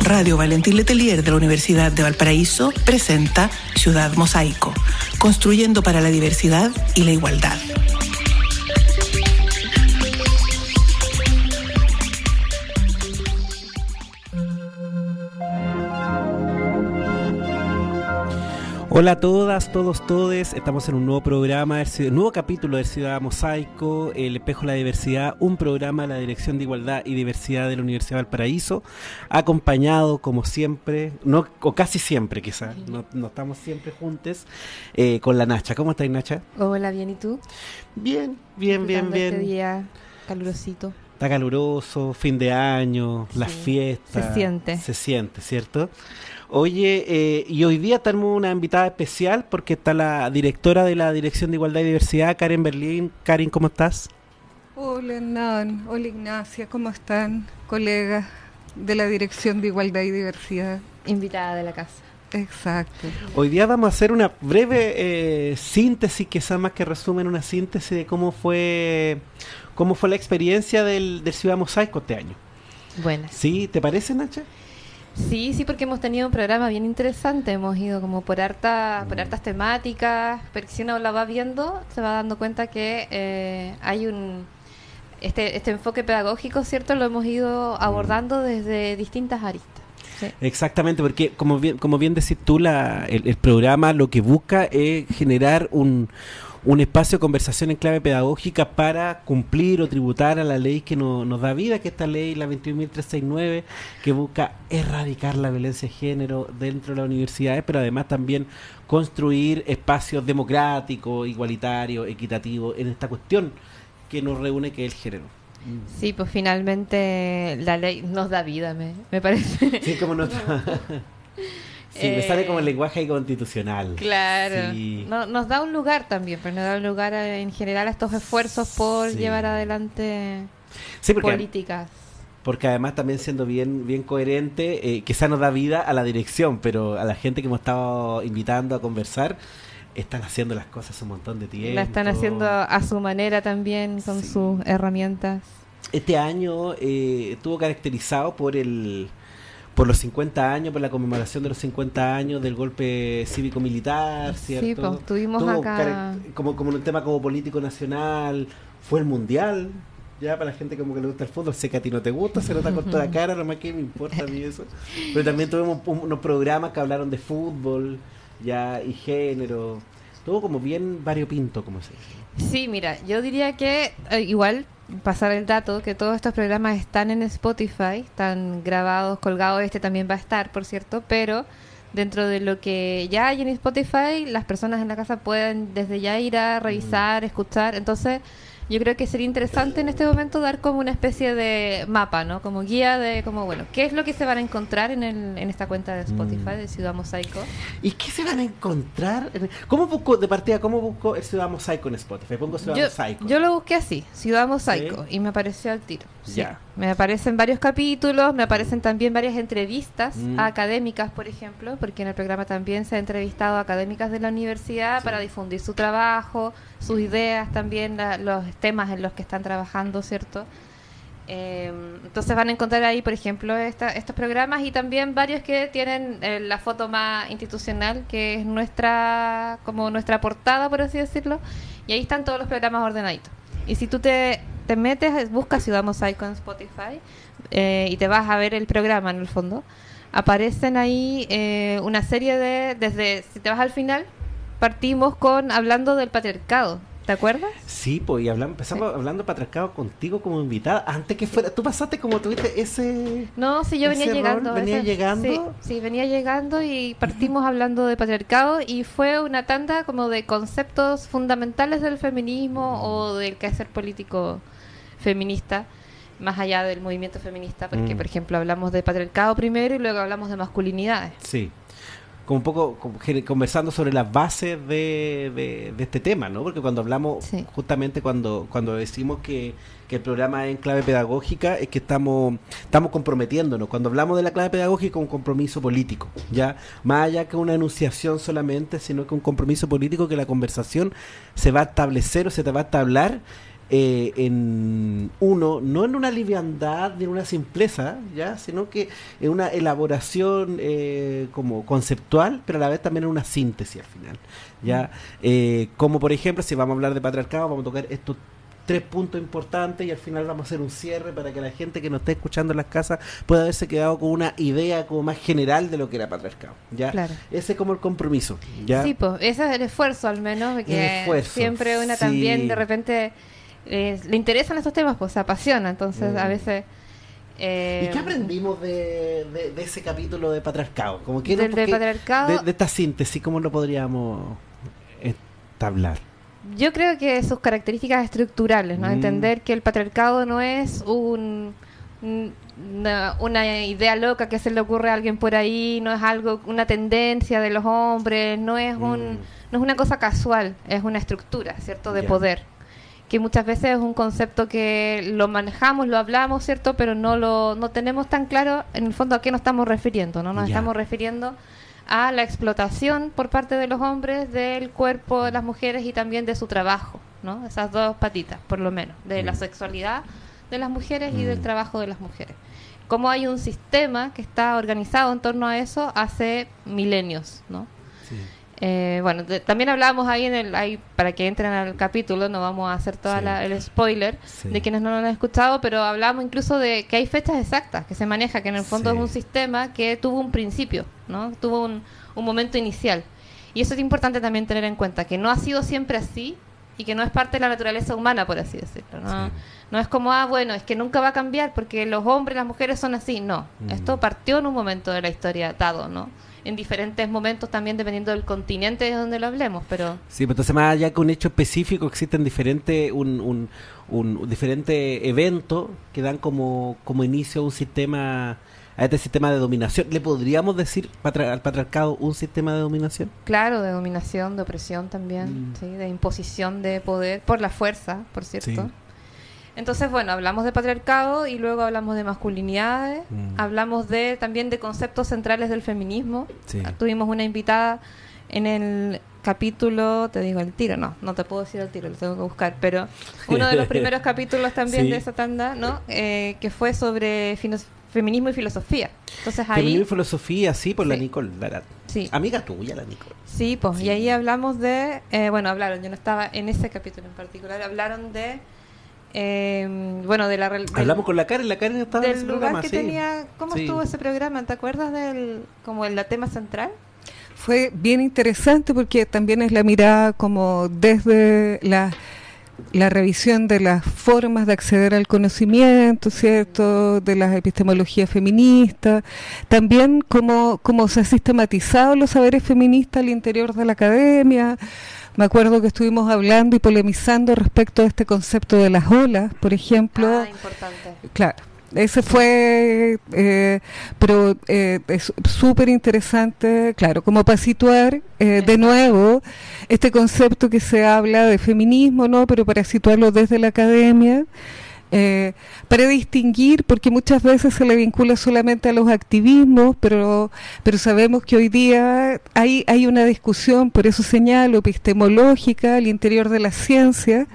Radio Valentín Letelier de la Universidad de Valparaíso presenta Ciudad Mosaico, construyendo para la diversidad y la igualdad. Hola a todas, todos, todes. Estamos en un nuevo programa, un nuevo capítulo de Ciudad Mosaico, El Espejo de la Diversidad, un programa de la Dirección de Igualdad y Diversidad de la Universidad de Valparaíso, acompañado como siempre, no, o casi siempre quizás, no, estamos siempre juntos, eh, con la Nacha. ¿Cómo estás, Nacha? Hola, bien, ¿y tú? Bien, bien, bien, bien. Este día calurosito. Está caluroso, fin de año, las fiestas. Se siente. Se siente, ¿cierto? Oye, eh, y hoy día tenemos una invitada especial porque está la directora de la Dirección de Igualdad y Diversidad, Karen Berlín. Karen, ¿cómo estás? Hola, Hernán. Hola, Ignacia. ¿Cómo están, colegas de la Dirección de Igualdad y Diversidad? Invitada de la casa. Exacto. Hoy día vamos a hacer una breve eh, síntesis, que sea más que resumen una síntesis de cómo fue cómo fue la experiencia del, del Ciudad Mosaico este año. Bueno. ¿Sí? ¿Te parece, Nacha? Sí, sí, porque hemos tenido un programa bien interesante, hemos ido como por, harta, por mm. hartas temáticas, pero si uno la va viendo, se va dando cuenta que eh, hay un... Este, este enfoque pedagógico, ¿cierto? Lo hemos ido mm. abordando desde distintas aristas. Exactamente, porque como bien, como bien decís tú, la, el programa lo que busca es generar un, un espacio de conversación en clave pedagógica para cumplir o tributar a la ley que nos da vida, que esta ley, la 21.369, que busca erradicar la violencia de género dentro de las universidades, pero además también construir espacios democráticos, igualitarios, equitativos en esta cuestión que nos reúne, que es el género. Sí, pues finalmente la ley nos da vida, me, me parece. Sí, como nos Sí, me sale como el eh, lenguaje constitucional. Claro. nos da un lugar también, pero nos da un lugar en general a estos esfuerzos por llevar adelante políticas. Porque además también siendo bien bien coherente, eh, quizá nos da vida a la dirección, pero a la gente que hemos estado invitando a conversar, están haciendo las cosas un montón de tiempo. La están haciendo a su manera también, con sus herramientas. Este año eh, estuvo caracterizado por el por los 50 años, por la conmemoración de los 50 años del golpe cívico-militar, ¿cierto? Sí, pues tuvimos acá... Como, como un tema como político nacional, fue el Mundial, ya para la gente como que le gusta el fútbol, sé que a ti no te gusta, se nota con toda la cara, nomás que me importa a mí eso. Pero también tuvimos unos programas que hablaron de fútbol, ya, y género, todo como bien variopinto, como se dice. Sí, mira, yo diría que eh, igual pasar el dato que todos estos programas están en Spotify, están grabados, colgados, este también va a estar, por cierto, pero dentro de lo que ya hay en Spotify, las personas en la casa pueden desde ya ir a revisar, escuchar, entonces yo creo que sería interesante en este momento dar como una especie de mapa, ¿no? Como guía de, como, bueno, ¿qué es lo que se van a encontrar en, el, en esta cuenta de Spotify de Ciudad Mosaico? ¿Y qué se van a encontrar? ¿Cómo busco, de partida, cómo busco el Ciudad Mosaico en Spotify? Pongo Ciudad Mosaico. Yo lo busqué así, Ciudad Mosaico, y me apareció al tiro. Ya. Me aparecen varios capítulos, me aparecen también varias entrevistas mm. académicas, por ejemplo, porque en el programa también se ha entrevistado a académicas de la universidad para difundir su trabajo, sus ideas también, los temas en los que están trabajando, ¿cierto? Em, entonces van a encontrar ahí, por ejemplo, estos programas y también varios que tienen eh, la foto más institucional, que es nuestra, como nuestra portada, por así decirlo, y ahí están todos los programas ordenaditos. Y si tú te, te metes, buscas Ciudad Mosaico en Spotify eh, y te vas a ver el programa en el fondo, aparecen ahí eh, una serie de, desde, si te vas al final, partimos con hablando del patriarcado. ¿Te acuerdas? Sí, pues y hablamos, empezamos hablando patriarcado contigo como invitada. Antes que fuera, tú pasaste como tuviste ese. No, sí, yo venía llegando. ¿Venía llegando? Sí, venía llegando y partimos hablando de patriarcado y fue una tanda como de conceptos fundamentales del feminismo o del quehacer político feminista más allá del movimiento feminista, porque, mm. por ejemplo, hablamos de patriarcado primero y luego hablamos de masculinidades. Sí como un poco conversando sobre las bases de, de, este tema, ¿no? Porque cuando hablamos, justamente cuando, cuando decimos que, que, el programa es en clave pedagógica, es que estamos, estamos comprometiéndonos. Cuando hablamos de la clave pedagógica, un compromiso político, ya más allá que una enunciación solamente, sino que un compromiso político que la conversación se va a establecer o se te va a establecer eh, en uno, no en una liviandad ni en una simpleza, ya, sino que en una elaboración eh, como conceptual, pero a la vez también en una síntesis al final, ya, eh, como por ejemplo si vamos a hablar de patriarcado, vamos a tocar estos tres puntos importantes y al final vamos a hacer un cierre para que la gente que nos esté escuchando en las casas pueda haberse quedado con una idea como más general de lo que era patriarcado. ¿ya? Ese es como el compromiso. ¿ya? Sí, pues ese es el esfuerzo al menos, que siempre una también de repente eh, le interesan estos temas, pues se apasiona, entonces a mm. veces... Eh, ¿Y qué aprendimos de, ese capítulo de patriarcado? Como que de, patriarcado, de, esta síntesis, ¿cómo lo podríamos establar? Yo creo que sus características estructurales, ¿no? Mm. Entender que el patriarcado no es un, una, idea loca que se le ocurre a alguien por ahí, no es algo, una tendencia de los hombres, no es un, mm. no es una cosa casual, es una estructura, ¿cierto? De poder que muchas veces es un concepto que lo manejamos, lo hablamos, ¿cierto? Pero no lo no tenemos tan claro en el fondo a qué nos estamos refiriendo, ¿no? Nos estamos refiriendo a la explotación por parte de los hombres del cuerpo de las mujeres y también de su trabajo, ¿no? Esas dos patitas, por lo menos, de la mm. sexualidad de las mujeres y del mm. trabajo de las mujeres. Cómo hay un sistema que está organizado en torno a eso hace milenios, ¿no? Eh, bueno, también hablábamos ahí en el, ahí, para que entren al capítulo, no vamos a hacer todo el spoiler de quienes no lo han escuchado, pero hablamos incluso de que hay fechas exactas que se maneja, que en el fondo es un sistema que tuvo un principio, ¿no? Tuvo un, un momento inicial. Y eso es importante también tener en cuenta, que no ha sido siempre así y que no es parte de la naturaleza humana, por así decirlo. ¿no? no es como, ah, bueno, es que nunca va a cambiar porque los hombres y las mujeres son así. No, mm. esto partió en un momento de la historia dado, ¿no? En diferentes momentos también dependiendo del continente de donde lo hablemos, pero... Sí, pero entonces más allá que un hecho específico existen diferentes un, un, un diferente evento que dan como, como inicio a un sistema a este sistema de dominación. ¿Le podríamos decir al patriarcado un sistema de dominación? Claro, de dominación, de opresión también, mm. ¿sí? de imposición de poder por la fuerza, por cierto. Entonces, bueno, hablamos de patriarcado y luego hablamos de masculinidades, mm. hablamos de también de conceptos centrales del feminismo. Tuvimos una invitada en el capítulo, te digo el tiro, no, no te puedo decir el tiro, lo tengo que buscar, pero uno de los primeros capítulos también de esa tanda, ¿no? Eh, que fue sobre feminismo y filosofía. Entonces ahí Feminismo y filosofía, sí, por la Nicole Sí. Amiga tuya, la Nicole. Sí, pues, y ahí hablamos de, eh, bueno, hablaron, yo no estaba en ese capítulo en particular, hablaron de eh, bueno, de la Hablamos con la Karen, la Karen estaba en ese programa, que tenía, ¿cómo estuvo ese programa? ¿Te acuerdas del como el tema central? Fue bien interesante porque también es la mirada como desde la la revisión de las formas de acceder al conocimiento, ¿cierto?, de las epistemologías feministas, también cómo, cómo se ha sistematizado los saberes feministas al interior de la academia, me acuerdo que estuvimos hablando y polemizando respecto a este concepto de las olas, por ejemplo. Ah, importante. Claro. Ese fue, eh, pero eh, es súper interesante, claro, como para situar eh, de nuevo este concepto que se habla de feminismo, ¿no? Pero para situarlo desde la academia, eh, para distinguir, porque muchas veces se le vincula solamente a los activismos, pero pero sabemos que hoy día hay hay una discusión, por eso señalo, epistemológica al interior de la ciencia,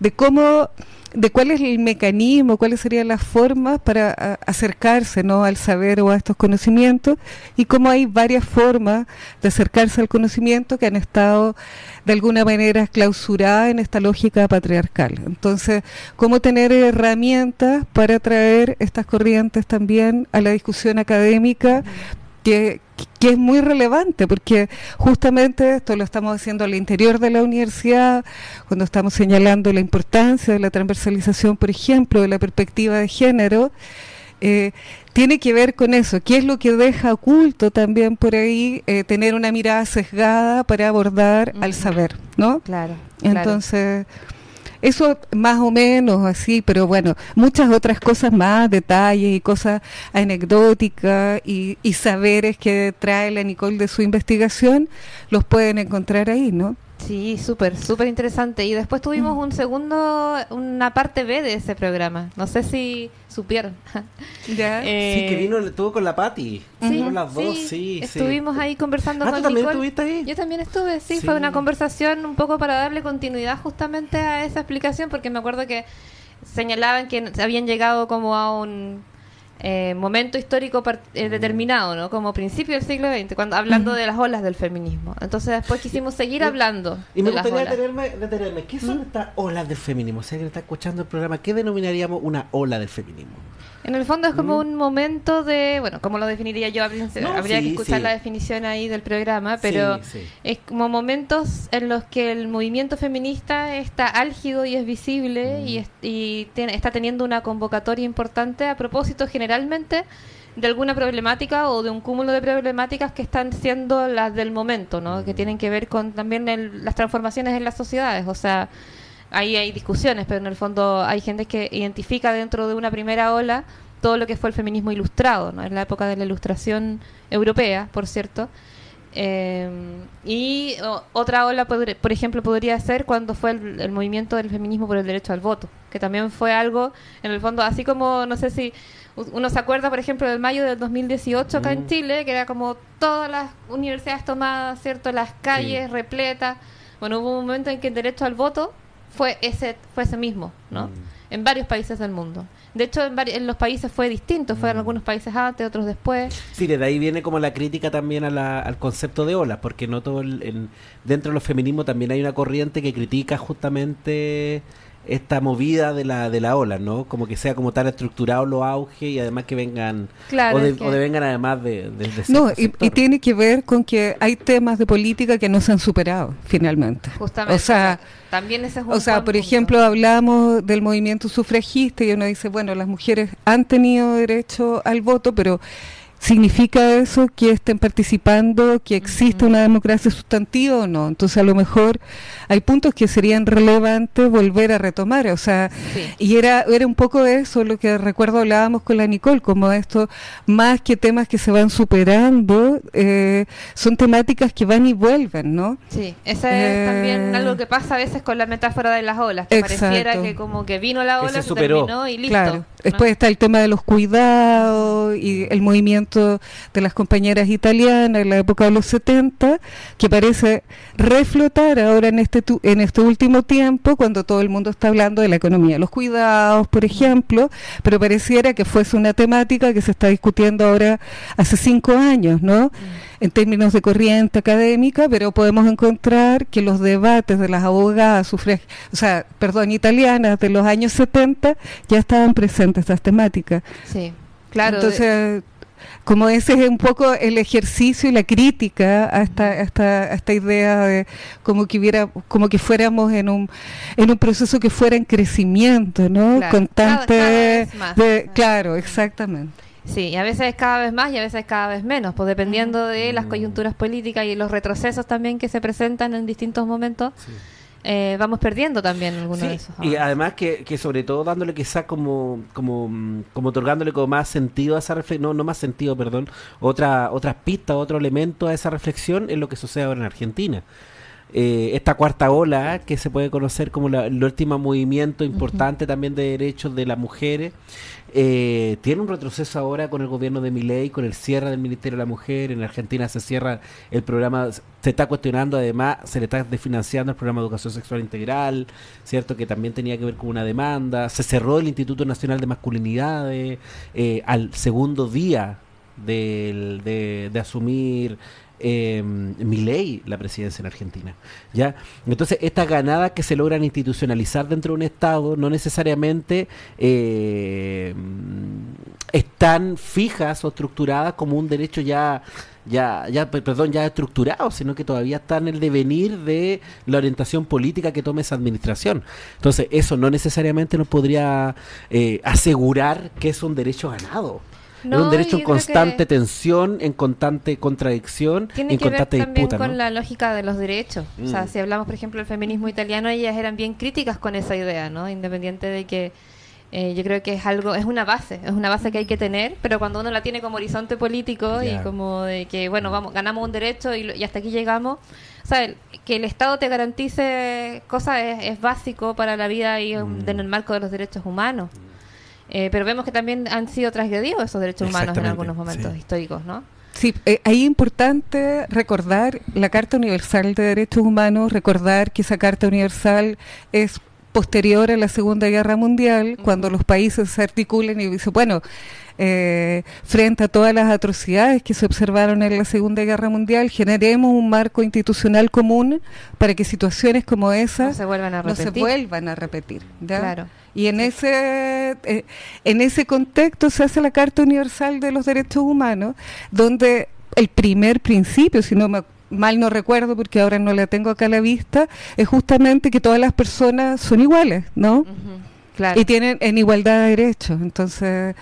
de cómo de cuál es el mecanismo, cuáles serían las formas para acercarse ¿no? al saber o a estos conocimientos y cómo hay varias formas de acercarse al conocimiento que han estado de alguna manera clausuradas en esta lógica patriarcal. Entonces, cómo tener herramientas para traer estas corrientes también a la discusión académica que, que es muy relevante porque justamente esto lo estamos haciendo al interior de la universidad cuando estamos señalando la importancia de la transversalización, por ejemplo, de la perspectiva de género, eh, tiene que ver con eso, qué es lo que deja oculto también por ahí eh, tener una mirada sesgada para abordar al saber, ¿no? Claro. Entonces... Eso más o menos así, pero bueno, muchas otras cosas más, detalles y cosas anecdóticas y, saberes que trae la Nicole de su investigación, los pueden encontrar ahí, ¿no? Sí, súper, súper interesante. Y después tuvimos un segundo, una parte B de ese programa. No sé si supieron. ¿Ya? Eh, sí, que vino, estuvo con la Patti. Sí, las dos, sí. Estuvimos ahí conversando ah, ¿tú también estuviste ahí? Yo también estuve, sí, Fue una conversación un poco para darle continuidad justamente a esa explicación, porque me acuerdo que señalaban que habían llegado como a un eh, momento histórico eh, determinado, ¿no? Como principio del siglo XX, cuando hablando de las olas del feminismo. Entonces después quisimos seguir hablando. Y me gustaría detenerme, ¿qué son estas olas del feminismo? O sea, que está escuchando el programa, ¿qué denominaríamos una ola del feminismo? En el fondo es como un momento de, bueno, como lo definiría yo, habría que escuchar la definición ahí del programa, pero es como momentos en los que el movimiento feminista está álgido y es visible y, y está teniendo una convocatoria importante a propósito generalmente de alguna problemática o de un cúmulo de problemáticas que están siendo las del momento, ¿no? Que tienen que ver con también las transformaciones en las sociedades, o sea, ahí hay discusiones, pero en el fondo hay gente que identifica dentro de una primera ola todo lo que fue el feminismo ilustrado, ¿no? en la época de la ilustración europea, por cierto. Eh, y otra ola, por ejemplo, podría ser cuando fue el, movimiento del feminismo por el derecho al voto, que también fue algo, en el fondo, así como, no sé si uno se acuerda, por ejemplo, del mayo del 2018 acá en mm. Chile, que era como todas las universidades tomadas, ¿cierto? Las calles repletas. Bueno, hubo un momento en que el derecho al voto fue ese, fue ese mismo, ¿no? Mm. En varios países del mundo. De hecho, en, en los países fue distinto, fueron mm. algunos países antes, otros después. Sí, de ahí viene como la crítica también al concepto de olas, porque no todo el, dentro de los feminismos también hay una corriente que critica justamente esta movida de la de la ola, ¿no? Como que sea como tan estructurado los auge y además que vengan o, de, vengan además de, No, y, tiene que ver con que hay temas de política que no se han superado finalmente. Justamente. O sea, también ese es O sea, por ejemplo, hablamos del movimiento sufragista y uno dice, bueno, las mujeres han tenido derecho al voto, pero ¿Significa eso que estén participando, que existe una democracia sustantiva o no? Entonces a lo mejor hay puntos que serían relevantes volver a retomar, o sea, y era era un poco eso lo que recuerdo hablábamos con la Nicole, como esto, más que temas que se van superando, eh, son temáticas que van y vuelven, ¿no? Sí, esa es también eh, algo que pasa a veces con la metáfora de las olas, que pareciera que como que vino la ola, se, terminó y listo. Claro. Después está el tema de los cuidados y el movimiento de las compañeras italianas en la época de los 70, que parece reflotar ahora en este, en este último tiempo, cuando todo el mundo está hablando de la economía de los cuidados, por ejemplo, pero pareciera que fuese una temática que se está discutiendo ahora hace cinco años, ¿no? en términos de corriente académica, pero podemos encontrar que los debates de las abogadas, o sea, perdón, italianas de los años 70 ya estaban presentes estas temáticas. Sí, claro. Entonces, como ese es un poco el ejercicio y la crítica a esta, esta, esta idea de como que hubiera, como que fuéramos en un, en un proceso que fuera en crecimiento, ¿no? Constante. claro, exactamente. Sí, y a veces es cada vez más y a veces es cada vez menos, pues dependiendo de las coyunturas políticas y los retrocesos también que se presentan en distintos momentos. Eh, vamos perdiendo también algunos de esos. Y además que, que sobre todo dándole quizá como, como, como otorgándole como más sentido a esa reflexión, no, no más sentido, perdón, otra, otras pistas, otro elemento a esa reflexión es lo que sucede ahora en Argentina. Eh, esta cuarta ola que se puede conocer como el último movimiento importante también de derechos de las mujeres eh, tiene un retroceso ahora con el gobierno de Milei, con el cierre del Ministerio de la Mujer. En Argentina se cierra el programa, se está cuestionando, además, se le está desfinanciando el programa de educación sexual integral, ¿cierto? Que también tenía que ver con una demanda. Se cerró el Instituto Nacional de Masculinidades eh, al segundo día de, de asumir eh, ley la presidencia en Argentina. ¿ya? Entonces, estas ganadas que se logran institucionalizar dentro de un Estado no necesariamente eh, están fijas o estructuradas como un derecho ya ya, ya, perdón, ya estructurado, sino que todavía está en el devenir de la orientación política que tome esa administración. Entonces, eso no necesariamente nos podría eh, asegurar que es un derecho ganado es un derecho en constante tensión, en constante contradicción, en constante ver también con la lógica de los derechos. O sea, mm. si hablamos, por ejemplo, del feminismo italiano, ellas eran bien críticas con esa idea, ¿no? Independiente de que Eh, yo creo que es algo, es una base, es una base que hay que tener, pero cuando uno la tiene como horizonte político y como de que, bueno, vamos, ganamos un derecho y, hasta aquí llegamos, o sea, que el Estado te garantice cosas es, básico para la vida y mm. en el marco de los derechos humanos. Eh, pero vemos que también han sido transgredidos esos derechos humanos en algunos momentos históricos, ¿no? Sí, eh, ahí es importante recordar la Carta Universal de Derechos Humanos, recordar que esa Carta Universal es posterior a la Segunda Guerra Mundial, cuando los países se articulan y dicen, bueno, eh, frente a todas las atrocidades que se observaron en la Segunda Guerra Mundial, generemos un marco institucional común para que situaciones como esas no se vuelvan a repetir. No se vuelvan a repetir Claro. Y en ese, eh, en ese contexto se hace la Carta Universal de los Derechos Humanos, donde el primer principio, si no me mal no recuerdo porque ahora no la tengo acá a la vista, es justamente que todas las personas son iguales, ¿no? claro. Y tienen en igualdad de derechos. Entonces,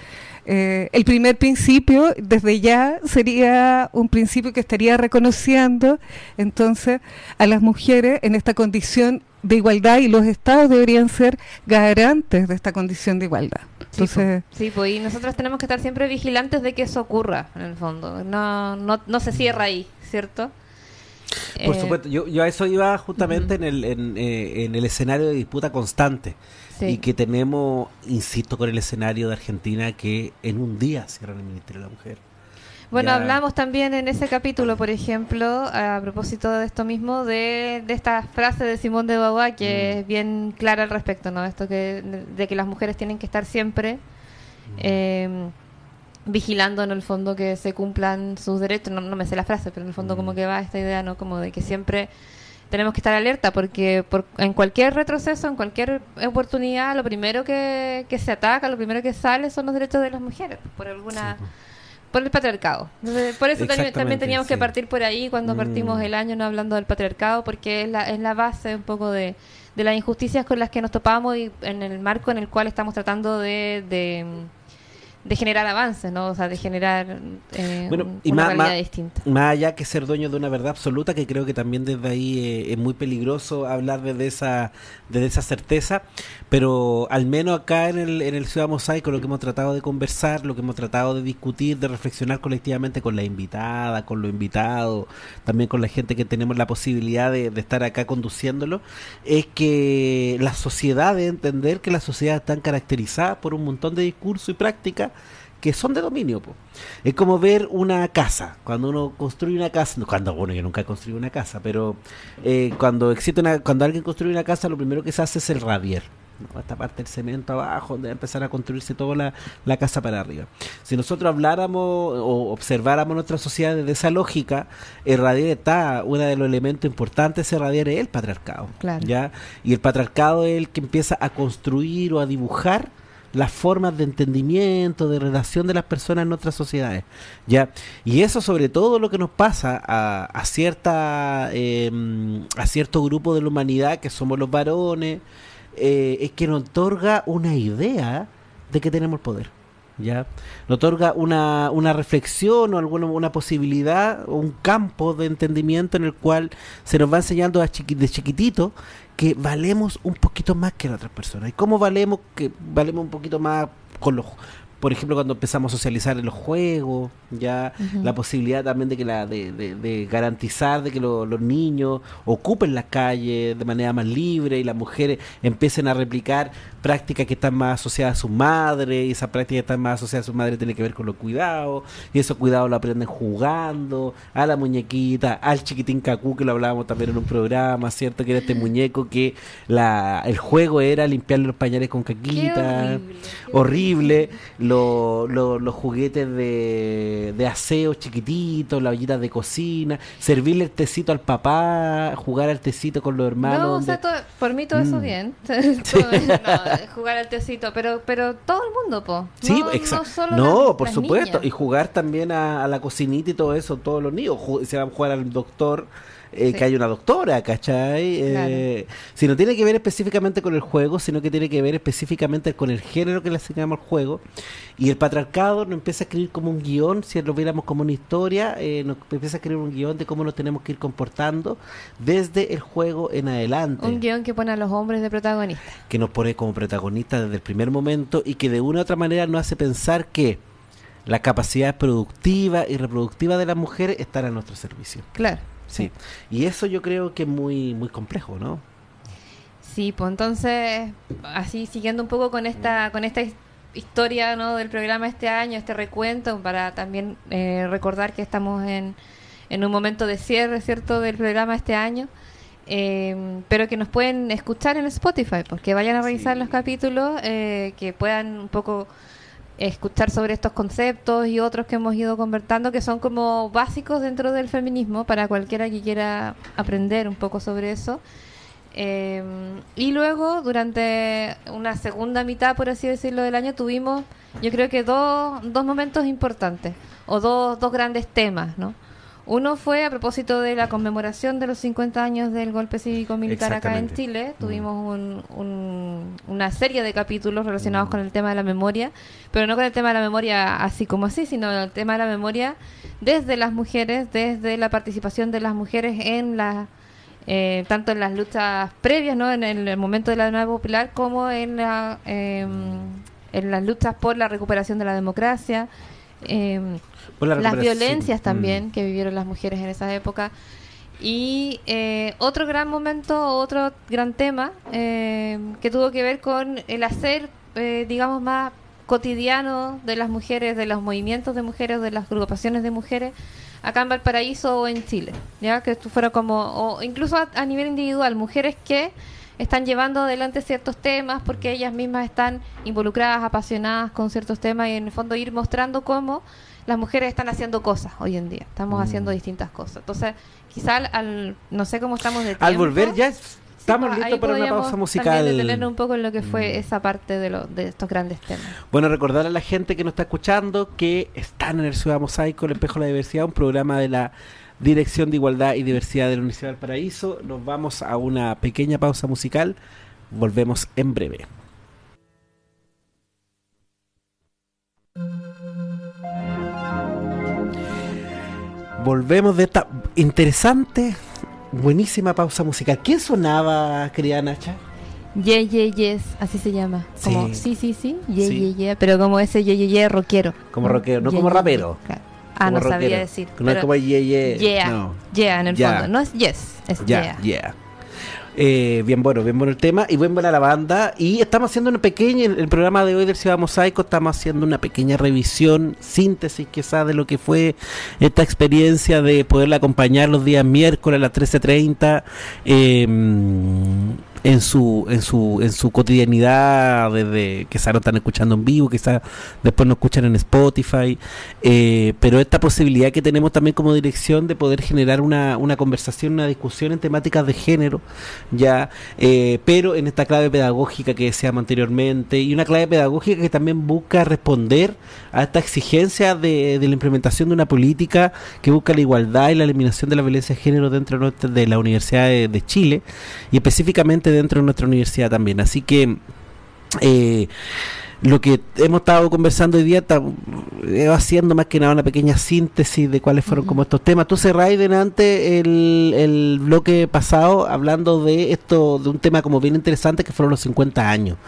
eh, el primer principio, desde ya, sería un principio que estaría reconociendo entonces a las mujeres en esta condición de igualdad y los estados deberían ser garantes de esta condición de igualdad. Entonces, sí, pues, y nosotros tenemos que estar siempre vigilantes de que eso ocurra, en el fondo. No, no, no se cierra ahí, ¿cierto? Por eh, supuesto, yo, yo a eso iba justamente en, el, en, eh, en, el escenario de disputa constante. Y que tenemos, insisto, con el escenario de Argentina que en un día cierran el Ministerio de la Mujer. Bueno, hablamos también en ese capítulo, por ejemplo, a propósito de esto mismo, de, de esta frase de Simón de Beauvoir que mm. es bien clara al respecto, ¿no? Esto que, de, que las mujeres tienen que estar siempre em, vigilando en el fondo que se cumplan sus derechos. No, no, me sé la frase, pero en el fondo como mm. que va esta idea, ¿no? Como de que siempre tenemos que estar alerta porque por, en cualquier retroceso, en cualquier oportunidad, lo primero que, que se ataca, lo primero que sale son los derechos de las mujeres, por alguna por el patriarcado. por eso también, teníamos que partir por ahí cuando partimos mm. el año no hablando del patriarcado, porque es la, es la base un poco de, de las injusticias con las que nos topamos y en el marco en el cual estamos tratando de de generar avances, ¿no? O sea, de generar eh, una realidad distinta. Más allá que ser dueño de una verdad absoluta, que creo que también desde ahí eh, es muy peligroso hablar desde esa, desde esa certeza, pero al menos acá en el, en el Ciudad Mosaico lo que hemos tratado de conversar, lo que hemos tratado de discutir, de reflexionar colectivamente con la invitada, con los invitados, también con la gente que tenemos la posibilidad de, de estar acá conduciéndolo, es que la sociedad debe entender que la sociedad está caracterizada por un montón de discursos y prácticas que son de dominio. Es como ver una casa, cuando uno construye una casa, cuando bueno, yo nunca he construido una casa, pero eh, cuando existe una, cuando alguien construye una casa, lo primero que se hace es el radier. esta parte del cemento abajo, donde empezar a construirse toda la, casa para arriba. Si nosotros habláramos o observáramos nuestra sociedad desde esa lógica, el radier está, uno de los elementos importantes ese radier es el patriarcado. ¿ya? Y el patriarcado es el que empieza a construir o a dibujar las formas de entendimiento, de relación de las personas en nuestras sociedades. ¿ya? Y eso sobre todo lo que nos pasa a, a cierta em, a cierto grupo de la humanidad que somos los varones, eh, es que nos otorga una idea de que tenemos poder. ¿ya? Nos otorga una, una reflexión o alguna una posibilidad un campo de entendimiento en el cual se nos va enseñando a de chiquitito que valemos un poquito más que las otras personas. ¿Y cómo valemos? Que valemos un poquito más con los por ejemplo, cuando empezamos a socializar en los juegos, ya la posibilidad también de que la de, de, garantizar de que los niños ocupen las calles de manera más libre y las mujeres empiecen a replicar prácticas que están más asociadas a su madre y esa práctica que están más asociadas a su madre tiene que ver con los cuidados y esos cuidados lo aprenden jugando a la muñequita, al chiquitín cacú que lo hablábamos también en un programa, ¿cierto? Que era este muñeco que la el juego era limpiarle los pañales con caquita, horrible los juguetes de, de aseo chiquititos, las ollitas de cocina, servirle el tecito al papá, jugar al tecito con los hermanos. No, o sea, por mí todo eso mm. bien. jugar al tecito, pero pero todo el mundo, po. Sí, exacto. No, por supuesto. Y jugar también a, la cocinita y todo eso, todos los niños. Se van a jugar al doctor eh, que hay una doctora, ¿cachai? Eh, si no tiene que ver específicamente con el juego, sino que tiene que ver específicamente con el género que le asignamos al juego. Y el patriarcado nos empieza a escribir como un guion, si lo viéramos como una historia, eh, nos empieza a escribir un guion de cómo nos tenemos que ir comportando desde el juego en adelante. Un guion que pone a los hombres de protagonistas. Que nos pone como protagonistas desde el primer momento y que de una u otra manera nos hace pensar que la capacidad productiva y reproductiva de las mujeres están a nuestro servicio. Claro. Sí. Y eso yo creo que es muy, muy complejo, ¿no? Sí, pues entonces, así siguiendo un poco con esta, con esta historia ¿no? del programa este año, este recuento, para también eh, recordar que estamos en, en un momento de cierre, ¿cierto?, del programa este año. Eh, pero que nos pueden escuchar en Spotify, porque vayan a revisar los capítulos, eh, que puedan un poco escuchar sobre estos conceptos y otros que hemos ido convertando, que son como básicos dentro del feminismo para cualquiera que quiera aprender un poco sobre eso. Eh, y luego, durante una segunda mitad, por así decirlo, del año, tuvimos, yo creo que dos, dos momentos importantes, o dos, dos grandes temas, ¿no? Uno fue a propósito de la conmemoración de los 50 años del golpe cívico-militar acá en Chile. Mm. Tuvimos una serie de capítulos relacionados mm. con el tema de la memoria, pero no con el tema de la memoria así como así, sino el tema de la memoria desde las mujeres, desde la participación de las mujeres en la eh, tanto en las luchas previas, ¿no? en el, momento de la nueva popular, como en, la, em, en las luchas por la recuperación de la democracia. Eh, las violencias también mm. que vivieron las mujeres en esa época. Y eh, otro gran momento, otro gran tema eh, que tuvo que ver con el hacer, eh, digamos, más cotidiano de las mujeres, de los movimientos de mujeres, de las agrupaciones de mujeres acá en Valparaíso o en Chile, ya que esto fuera como, o incluso a, nivel individual, mujeres que están llevando adelante ciertos temas porque ellas mismas están involucradas, apasionadas con ciertos temas y en el fondo ir mostrando cómo las mujeres están haciendo cosas hoy en día, estamos mm. haciendo distintas cosas. Entonces, quizá al, no sé cómo estamos de tiempo. Al volver ya estamos listos para una pausa musical. detener un poco en lo que fue mm. esa parte de, lo, de estos grandes temas. Bueno, recordar a la gente que nos está escuchando que están en el Ciudad Mosaico, el Espejo de la Diversidad, un programa de la Dirección de Igualdad y Diversidad de la Universidad del Paraíso. Nos vamos a una pequeña pausa musical. Volvemos en breve. Volvemos de esta interesante, buenísima pausa musical. ¿Quién sonaba, querida Nacha? Yeah, yeah, yes, así se llama. Como, sí, sí, sí, yeah, yeah, yeah, pero como ese yeah, yeah, yeah rockero. Como rockero, no como rapero. Ah, no sabía decir. No es como yeah, yeah. Yeah, no. yeah en el fondo. No es yes, es yeah. Yeah, eh, bien bueno, bien bueno el tema y bien buena la banda. Y estamos haciendo una pequeña, el programa de hoy del Ciudad Mosaico, estamos haciendo una pequeña revisión, síntesis quizás de lo que fue esta experiencia de poderla acompañar los días miércoles a las 13.30. Eh, en su en su en su cotidianidad desde se lo están escuchando en vivo quizás después nos escuchan en Spotify eh, pero esta posibilidad que tenemos también como dirección de poder generar una, una conversación una discusión en temáticas de género ya eh, pero en esta clave pedagógica que decíamos anteriormente y una clave pedagógica que también busca responder a esta exigencia de, de la implementación de una política que busca la igualdad y la eliminación de la violencia de género dentro de la Universidad de Chile y específicamente dentro de nuestra universidad también. Así que eh, lo que hemos estado conversando hoy día está eh, haciendo más que nada una pequeña síntesis de cuáles fueron como estos temas. Tú cerráis delante el, el bloque pasado hablando de esto, de un tema como bien interesante que fueron los 50 años,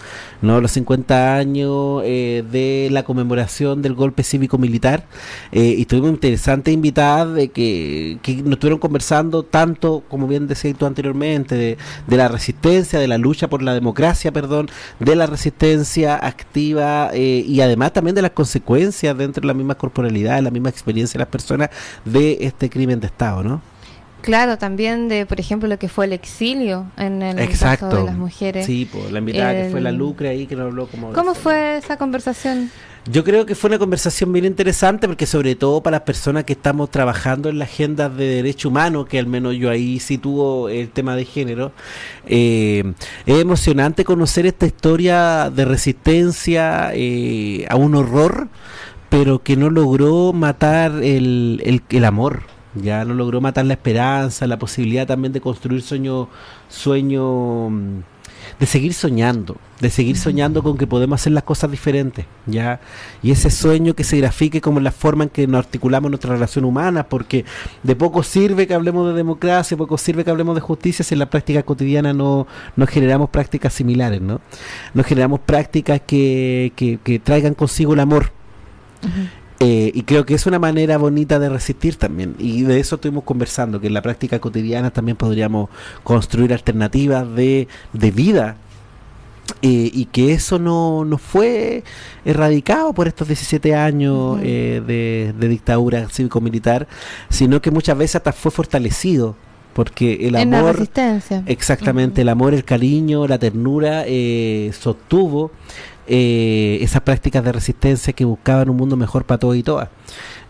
¿no? Los 50 años eh, de la conmemoración del golpe cívico-militar eh, y tuvimos interesante invitada de que, que nos estuvieron conversando tanto, como bien decía tú anteriormente, de, de la resistencia, de la lucha por la democracia, perdón, de la resistencia activa eh, y además también de las consecuencias dentro de la misma corporalidad, de la misma experiencia de las personas de este crimen de Estado, ¿no? Claro, también de, por ejemplo, lo que fue el exilio en el caso de las mujeres. Sí, pues, la invitada que fue la Lucre ahí que nos habló como... ¿Cómo fue esa conversación? Yo creo que fue una conversación bien interesante porque sobre todo para las personas que estamos trabajando en la agenda de derecho humano, que al menos yo ahí sitúo el tema de género, eh, es emocionante conocer esta historia de resistencia eh, a un horror, pero que no logró matar el, el, el amor ya no logró matar la esperanza, la posibilidad también de construir sueño, sueño mm, de seguir soñando, de seguir soñando con que podemos hacer las cosas diferentes, ¿ya? Y ese sueño que se grafique como la forma en que nos articulamos nuestra relación humana, porque de poco sirve que hablemos de democracia, poco sirve que hablemos de justicia si en la práctica cotidiana no, no generamos prácticas similares, ¿no? No generamos prácticas que, que, traigan consigo el amor. Eh, y creo que es una manera bonita de resistir también. Y de eso estuvimos conversando, que en la práctica cotidiana también podríamos construir alternativas de, de vida. Eh, y que eso no, no fue erradicado por estos 17 años eh, de, de, dictadura cívico-militar, sino que muchas veces hasta fue fortalecido porque el amor exactamente el amor el cariño la ternura sostuvo eh, esas prácticas de resistencia que buscaban un mundo mejor para todos y todas.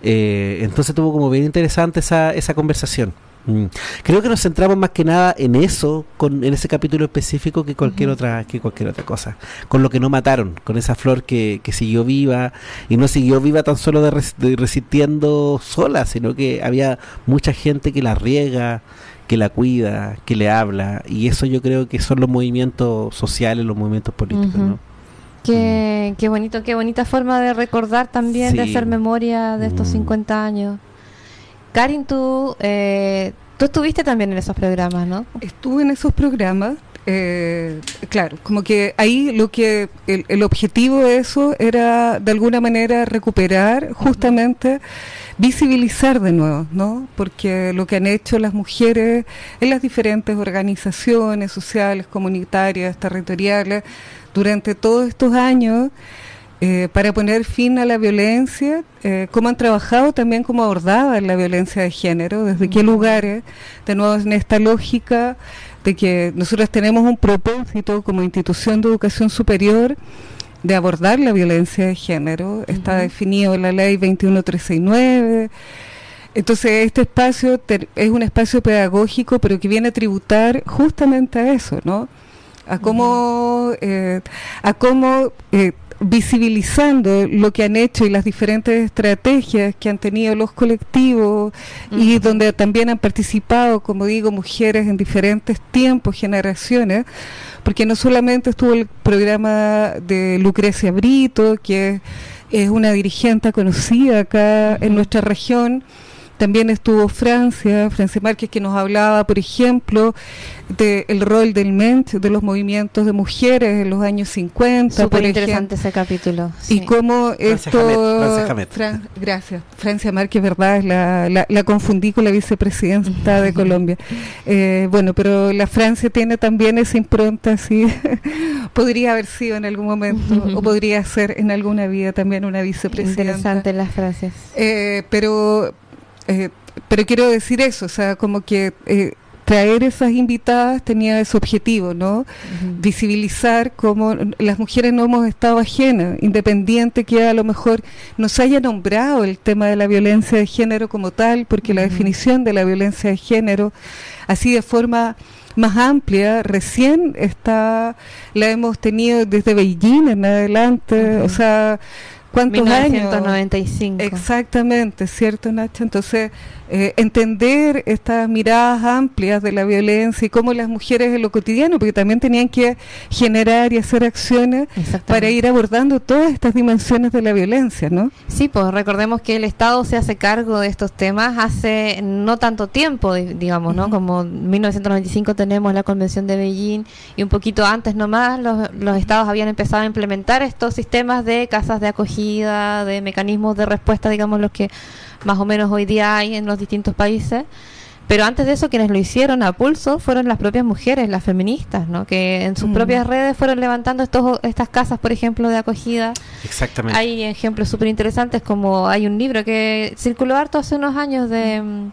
Eh, entonces tuvo como bien interesante esa, esa conversación. Mm. Creo que nos centramos más que nada en eso, con, en ese capítulo específico que cualquier otra que cualquier otra cosa, con lo que no mataron, con esa flor que, que siguió viva y no siguió viva tan solo de, resistiendo sola, sino que había mucha gente que la riega, que la cuida, que le habla y eso yo creo que son los movimientos sociales, los movimientos políticos, ¿no? Qué, qué bonito, qué bonita forma de recordar también, de hacer memoria de estos 50 mm. años. Karin, tú, eh, tú estuviste también en esos programas, ¿no? Estuve en esos programas. Eh, claro, como que ahí lo que el, el, objetivo de eso era de alguna manera recuperar justamente visibilizar de nuevo, ¿no? Porque lo que han hecho las mujeres en las diferentes organizaciones sociales, comunitarias, territoriales durante todos estos años eh, para poner fin a la violencia, eh, cómo han trabajado también, cómo abordaban la violencia de género, desde qué lugares, de nuevo en esta lógica de que nosotros tenemos un propósito como institución de educación superior de abordar la violencia de género, está definido en la ley 21369, entonces este espacio es un espacio pedagógico, pero que viene a tributar justamente a eso, ¿no? A cómo, eh, a cómo eh, visibilizando lo que han hecho y las diferentes estrategias que han tenido los colectivos y donde también han participado, como digo, mujeres en diferentes tiempos, generaciones, porque no solamente estuvo el programa de Lucrecia Brito, que es una dirigente conocida acá en nuestra región, también estuvo Francia, Francia Márquez, que nos hablaba, por ejemplo, del rol del MENT, de los movimientos de mujeres en los años 50. Súper interesante ese capítulo. Y cómo esto... gracias. Francia Márquez, verdad, la, la, confundí con la vicepresidenta de Colombia. Eh, bueno, pero la Francia tiene también esa impronta, sí. podría haber sido en algún momento, o podría ser en alguna vida también una vicepresidenta. Interesante las frases. Eh, pero eh, pero quiero decir eso, o sea, como que eh, traer esas invitadas tenía ese objetivo, ¿no? Visibilizar cómo las mujeres no hemos estado ajenas, independiente que a lo mejor nos haya nombrado el tema de la violencia de género como tal, porque la definición de la violencia de género, así de forma más amplia, recién está la hemos tenido desde Beijing en adelante, o sea ¿Cuántos 1995. años? Exactamente, ¿cierto, Nacho? Entonces, eh, entender estas miradas amplias de la violencia y cómo las mujeres en lo cotidiano, porque también tenían que generar y hacer acciones para ir abordando todas estas dimensiones de la violencia, ¿no? Sí, pues recordemos que el Estado se hace cargo de estos temas hace no tanto tiempo, digamos, ¿no? Como 1995 tenemos la Convención de Beijing y un poquito antes nomás los, los estados habían empezado a implementar estos sistemas de casas de acogida, de mecanismos de respuesta, digamos, los que más o menos hoy día hay en los distintos países. Pero antes de eso, quienes lo hicieron a pulso fueron las propias mujeres, las feministas, ¿no? que en sus mm. propias redes fueron levantando estos, estas casas, por ejemplo, de acogida. Exactamente. Hay ejemplos súper interesantes, como hay un libro que circuló harto hace unos años de mm,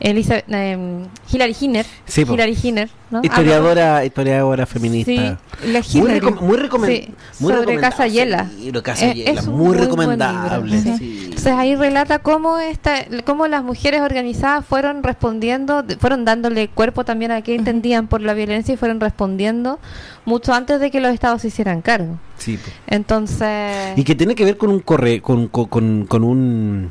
Elisa, eh, Hilary Hinner, Hilary Hinner ¿no? historiadora, historiadora feminista. la muy, muy, recomendable. sobre Casa Yela. es, muy, recomendable. Entonces ahí relata cómo esta, cómo las mujeres organizadas fueron respondiendo, fueron dándole cuerpo también a que entendían por la violencia y fueron respondiendo mucho antes de que los estados se hicieran cargo. Sí. Entonces. Y que tiene que ver con un corre, con, con, con un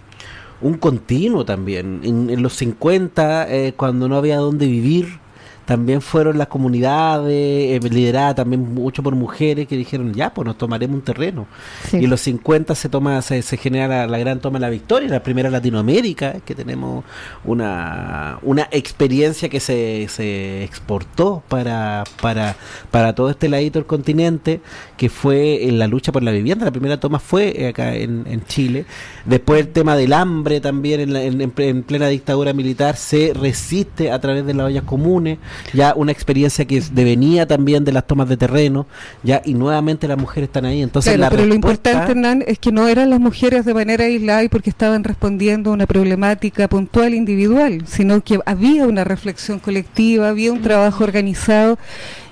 un continuo también. En, los 50, eh, cuando no había dónde vivir, también fueron las comunidades, eh, lideradas también mucho por mujeres, que dijeron, ya, pues nos tomaremos un terreno. Y en los 50 se toma se, genera la, gran toma de la victoria, la primera Latinoamérica, que tenemos una, una experiencia que se, se exportó para, para, para todo este ladito del continente, que fue en la lucha por la vivienda. La primera toma fue eh, acá en, en Chile. Después el tema del hambre también en, en, plena dictadura militar se resiste a través de las ollas comunes ya una experiencia que devenía también de las tomas de terreno, ya y nuevamente las mujeres están ahí. Entonces, pero lo importante, Hernán, es que no eran las mujeres de manera aislada y porque estaban respondiendo a una problemática puntual individual, sino que había una reflexión colectiva, había un trabajo organizado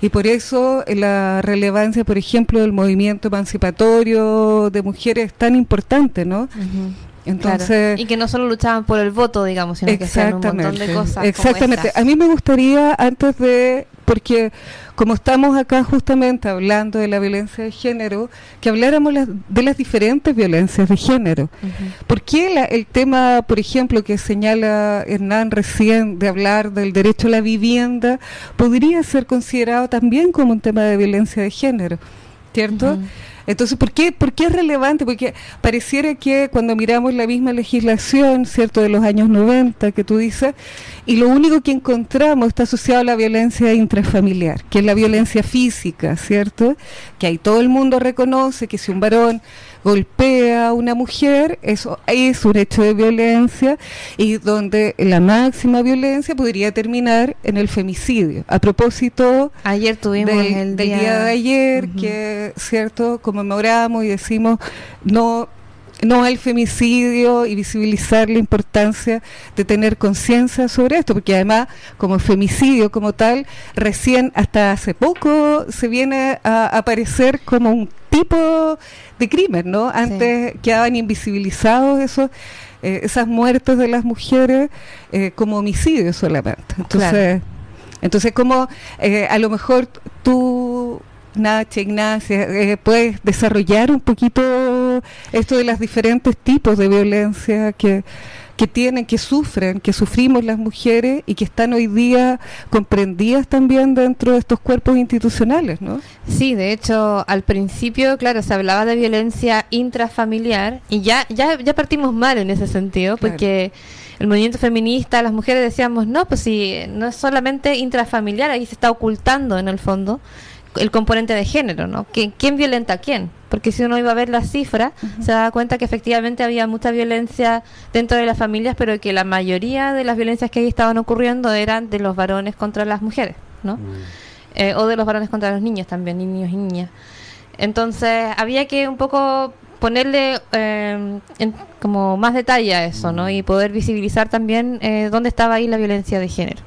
y por eso la relevancia, por ejemplo, del movimiento emancipatorio de mujeres es tan importante, ¿no? Y que no solo luchaban por el voto, digamos, sino que hacían un montón de cosas. Exactamente. a mí me gustaría, antes de, porque como estamos acá justamente hablando de la violencia de género, que habláramos de las diferentes violencias de género. ¿Por qué el tema, por ejemplo, que señala Hernán recién de hablar del derecho a la vivienda, podría ser considerado también como un tema de violencia de género? ¿Cierto? Entonces, ¿por qué, ¿por qué es relevante? Porque pareciera que cuando miramos la misma legislación, ¿cierto?, de los años 90 que tú dices, y lo único que encontramos está asociado a la violencia intrafamiliar, que es la violencia física, ¿cierto? Que ahí todo el mundo reconoce que si un varón golpea a una mujer, eso es un hecho de violencia y donde la máxima violencia podría terminar en el femicidio. A propósito, ayer tuvimos el día... de ayer que, cierto, conmemoramos y decimos no no al femicidio y visibilizar la importancia de tener conciencia sobre esto, porque además como femicidio como tal, recién hasta hace poco se viene a aparecer como un tipo de crimen, ¿no? Antes quedaban invisibilizados esos eh, esas muertes de las mujeres eh, como homicidios solamente. Entonces, entonces como eh, a lo mejor tú Nacha, Ignacia, eh, ¿puedes desarrollar un poquito esto de los diferentes tipos de violencia que, que tienen, que sufren, que sufrimos las mujeres y que están hoy día comprendidas también dentro de estos cuerpos institucionales, ¿no? Sí, de hecho, al principio, claro, se hablaba de violencia intrafamiliar y ya ya, ya partimos mal en ese sentido, porque el movimiento feminista, las mujeres decíamos, no, pues si no es solamente intrafamiliar, ahí se está ocultando en el fondo el componente de género, ¿no? ¿Quién, violenta a quién? Porque si uno iba a ver la cifra, se daba cuenta que efectivamente había mucha violencia dentro de las familias, pero que la mayoría de las violencias que ahí estaban ocurriendo eran de los varones contra las mujeres, ¿no? Mm. Eh, o de los varones contra los niños también, niños y niñas. Entonces, había que un poco ponerle eh, como más detalle a eso, ¿no? Mm. Y poder visibilizar también eh, dónde estaba ahí la violencia de género.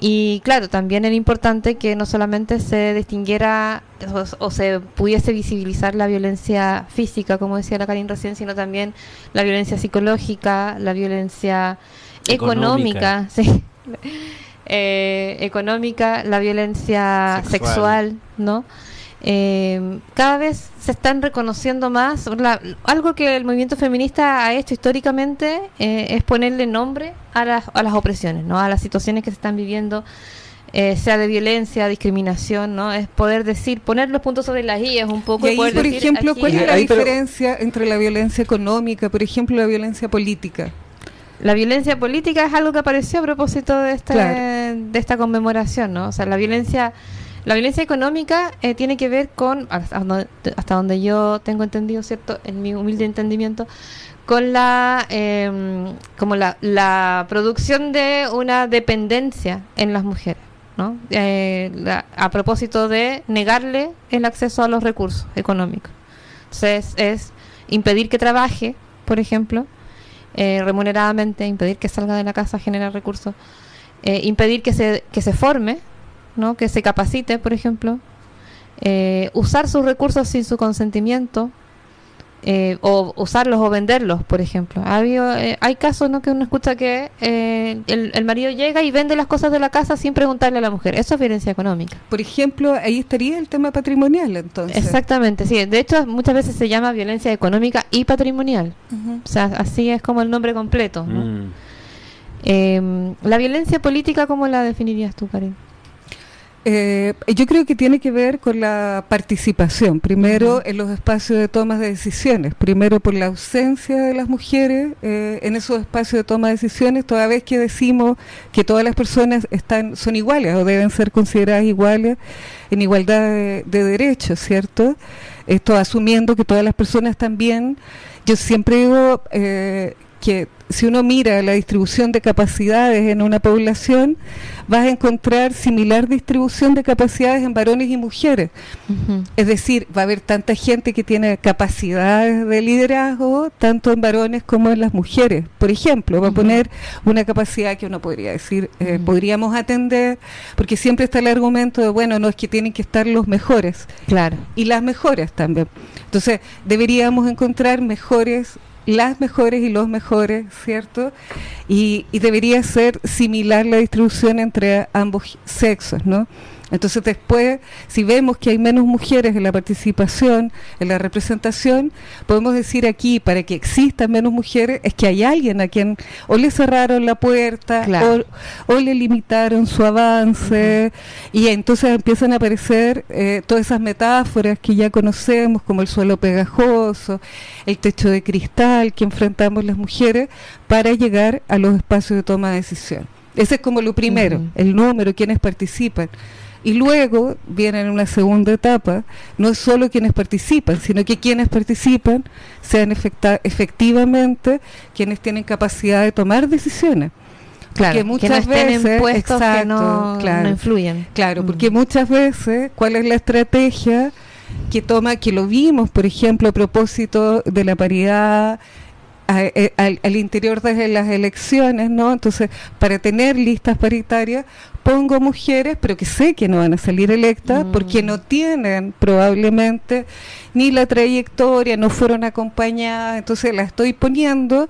Y claro, también era importante que no solamente se distinguiera o, se pudiese visibilizar la violencia física, como decía la Karin recién, sino también la violencia psicológica, la violencia económica, sí. Eh, económica, la violencia sexual ¿no? Eh, cada vez se están reconociendo más. algo que el movimiento feminista ha hecho históricamente eh, es ponerle nombre a las, a las opresiones, ¿no? a las situaciones que se están viviendo. Eh, sea de violencia, discriminación, ¿no? Es poder decir, poner los puntos sobre las guías un poco. Y por ejemplo, ¿cuál es la diferencia entre la violencia económica, por ejemplo, la violencia política? La violencia política es algo que apareció a propósito de esta, de esta conmemoración, ¿no? O sea, la violencia la violencia económica eh, tiene que ver con, hasta donde, yo tengo entendido, ¿cierto? En mi humilde entendimiento, con la em, como la, producción de una dependencia en las mujeres, ¿no? Eh, a propósito de negarle el acceso a los recursos económicos. Entonces, es impedir que trabaje, por ejemplo, eh, remuneradamente, impedir que salga de la casa a generar recursos, impedir que se, que se forme, ¿no? que se capacite, por ejemplo, eh, usar sus recursos sin su consentimiento, eh, o usarlos o venderlos, por ejemplo. Ha eh, hay casos ¿no? que uno escucha que eh, el, marido llega y vende las cosas de la casa sin preguntarle a la mujer. Eso es violencia económica. Por ejemplo, ahí estaría el tema patrimonial, entonces. Exactamente, sí. De hecho, muchas veces se llama violencia económica y patrimonial. O sea, así es como el nombre completo. Mm. Em, la violencia política, ¿cómo la definirías tú, Karen? Eh, yo creo que tiene que ver con la participación, primero en los espacios de toma de decisiones, primero por la ausencia de las mujeres eh, en esos espacios de toma de decisiones, toda vez que decimos que todas las personas están son iguales o deben ser consideradas iguales en igualdad de, de derechos, ¿cierto? Esto asumiendo que todas las personas también, yo siempre digo eh, que si uno mira la distribución de capacidades en una población, vas a encontrar similar distribución de capacidades en varones y mujeres. Es decir, va a haber tanta gente que tiene capacidades de liderazgo, tanto en varones como en las mujeres. Por ejemplo, va a poner una capacidad que uno podría decir, eh, podríamos atender, porque siempre está el argumento de, bueno, no es que tienen que estar los mejores. Claro. Y las mejores también. Entonces, deberíamos encontrar mejores las mejores y los mejores, ¿cierto? Y, y, debería ser similar la distribución entre ambos sexos, ¿no? Entonces después, si vemos que hay menos mujeres en la participación, en la representación, podemos decir aquí, para que existan menos mujeres, es que hay alguien a quien o le cerraron la puerta o, le limitaron su avance, y entonces empiezan a aparecer eh, todas esas metáforas que ya conocemos, como el suelo pegajoso, el techo de cristal que enfrentamos las mujeres, para llegar a los espacios de toma de decisión. Ese es como lo primero, el número, quienes participan. Y luego viene en una segunda etapa, no es solo quienes participan, sino que quienes participan sean efectivamente quienes tienen capacidad de tomar decisiones. Claro, porque muchas veces puestos que no, claro, influyen. Claro, mm. porque muchas veces, ¿cuál es la estrategia que toma, que lo vimos, por ejemplo, a propósito de la paridad eh, al, interior de las elecciones, ¿no? Entonces, para tener listas paritarias, pongo mujeres, pero que sé que no van a salir electas mm. porque no tienen probablemente ni la trayectoria, no fueron acompañadas, entonces las estoy poniendo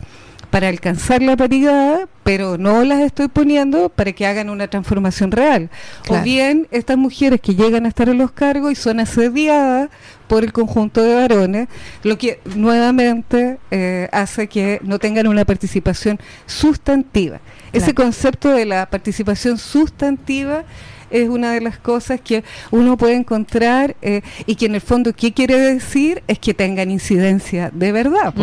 para alcanzar la paridad, pero no las estoy poniendo para que hagan una transformación real. O bien estas mujeres que llegan a estar en los cargos y son asediadas por el conjunto de varones, lo que nuevamente eh, hace que no tengan una participación sustantiva. Ese concepto de la participación sustantiva es una de las cosas que uno puede encontrar eh, y que en el fondo, ¿qué quiere decir? Es que tengan incidencia de verdad.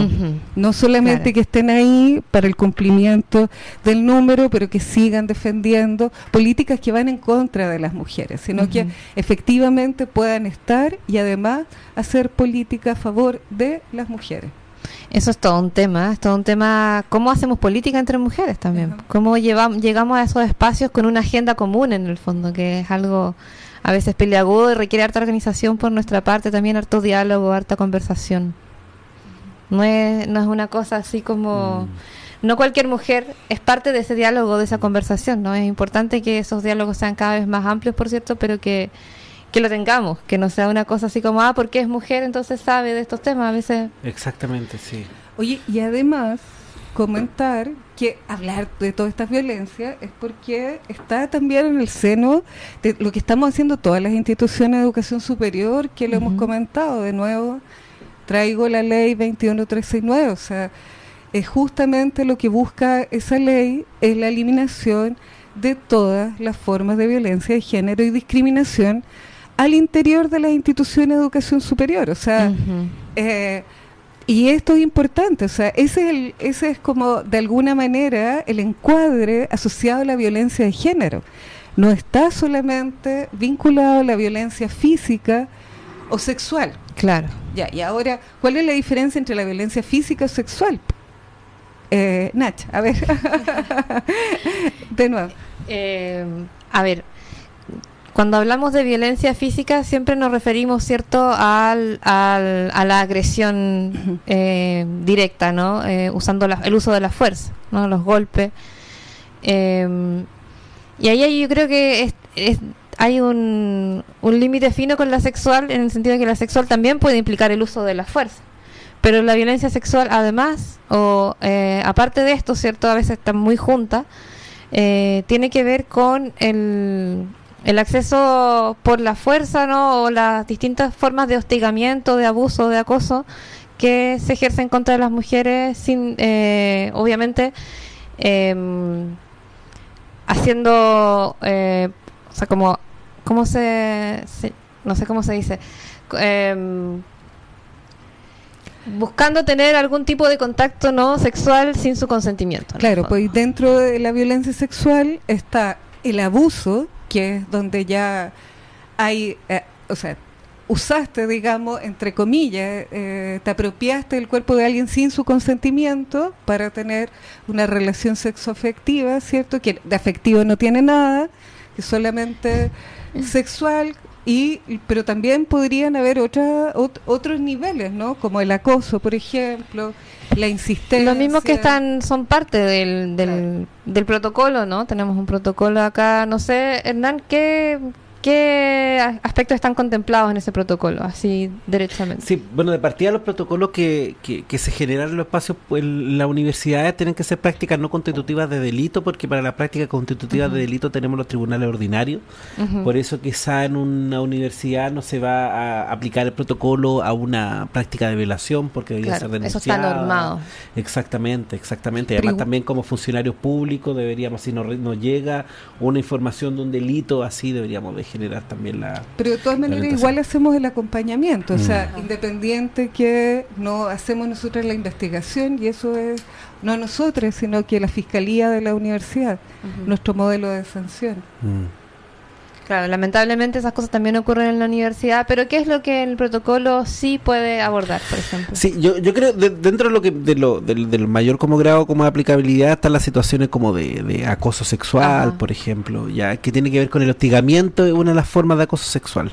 No solamente que estén ahí para el cumplimiento del número, pero que sigan defendiendo políticas que van en contra de las mujeres, sino que efectivamente puedan estar y además hacer política a favor de las mujeres. Eso es todo un tema, es todo un tema, cómo hacemos política entre mujeres también, cómo llevamos, llegamos a esos espacios con una agenda común en el fondo, que es algo a veces peleagudo y requiere harta organización por nuestra parte, también harto diálogo, harta conversación. No es, no es una cosa así como... Mm. No cualquier mujer es parte de ese diálogo, de esa conversación, ¿no? Es importante que esos diálogos sean cada vez más amplios, por cierto, pero que que lo tengamos, que no sea una cosa así como, ah, porque es mujer, entonces sabe de estos temas, a veces. Exactamente, sí. Oye, y además comentar que hablar de toda esta violencia es porque está también en el seno de lo que estamos haciendo todas las instituciones de educación superior, que lo hemos comentado de nuevo, traigo la ley 21369, o sea, es justamente lo que busca esa ley, es la eliminación de todas las formas de violencia de género y discriminación al interior de las instituciones de educación superior. O sea, eh, y esto es importante, o sea, ese es, el, ese es como de alguna manera el encuadre asociado a la violencia de género. No está solamente vinculado a la violencia física o sexual. Claro. Ya, y ahora, ¿cuál es la diferencia entre la violencia física o sexual? Eh, Nach, a ver. de nuevo. Eh, a ver, cuando hablamos de violencia física siempre nos referimos, ¿cierto?, al, a la agresión eh, directa, ¿no? Eh, usando el uso de la fuerza, ¿no? Los golpes. Em, y ahí yo creo que hay un, un límite fino con la sexual en el sentido de que la sexual también puede implicar el uso de la fuerza. Pero la violencia sexual, además, o eh, aparte de esto, ¿cierto? A veces están muy juntas, tiene que ver con el, el acceso por la fuerza, ¿no? O las distintas formas de hostigamiento, de abuso, de acoso que se ejercen contra las mujeres sin, eh, obviamente, em, haciendo, o sea, como, ¿cómo se, no sé cómo se dice? Em, buscando tener algún tipo de contacto no sexual sin su consentimiento. Claro, pues dentro de la violencia sexual está el abuso, que es donde ya hay, eh, o sea, usaste, digamos, entre comillas, eh, te apropiaste del cuerpo de alguien sin su consentimiento para tener una relación sexoafectiva, ¿cierto? Que de afectivo no tiene nada, que solamente sexual, y pero también podrían haber otra, otros niveles, ¿no? Como el acoso, por ejemplo, la insistencia. Los mismos que están son parte del, del, del protocolo, ¿no? Tenemos un protocolo acá, no sé, Hernán, ¿qué, ¿Qué aspectos están contemplados en ese protocolo, así derechamente? Sí, bueno, de partida los protocolos que, que, se generan en los espacios, pues las universidades tienen que ser prácticas no constitutivas de delito, porque para la práctica constitutiva de delito tenemos los tribunales ordinarios, por eso quizá en una universidad no se va a aplicar el protocolo a una práctica de violación, porque debería ser denunciada. Eso está normado. Exactamente, exactamente. Además también como funcionarios públicos deberíamos, si nos, nos llega una información de un delito así, deberíamos dejar generar también la... Pero de todas maneras igual hacemos el acompañamiento, o sea, mm. independiente que no hacemos nosotros la investigación y eso es no nosotros, sino que la Fiscalía de la Universidad, nuestro modelo de sanción. Mm. Claro, lamentablemente esas cosas también ocurren en la universidad, pero ¿qué es lo que el protocolo sí puede abordar, por ejemplo? Sí, yo, yo creo dentro de lo que de lo, del, mayor como grado como aplicabilidad están las situaciones como de, acoso sexual, por ejemplo, ya que tiene que ver con el hostigamiento, es una de las formas de acoso sexual.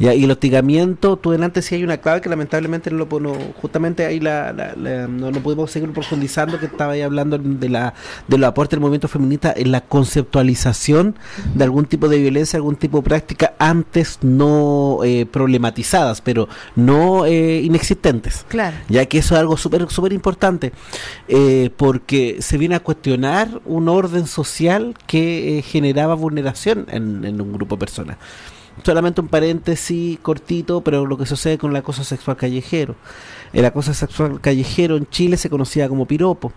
Ya, y el hostigamiento, tú delante sí hay una clave que lamentablemente no lo justamente ahí la, no, no podemos seguir profundizando que estaba ahí hablando de la de los aportes del movimiento feminista en la conceptualización de algún tipo de violencia, algún tipo de práctica antes no eh, problematizadas, pero no eh, inexistentes. Claro. Ya que eso es algo súper súper importante, eh, porque se viene a cuestionar un orden social que generaba vulneración en, en un grupo de personas solamente un paréntesis cortito, pero lo que sucede con el acoso sexual callejero. El acoso sexual callejero en Chile se conocía como piropo.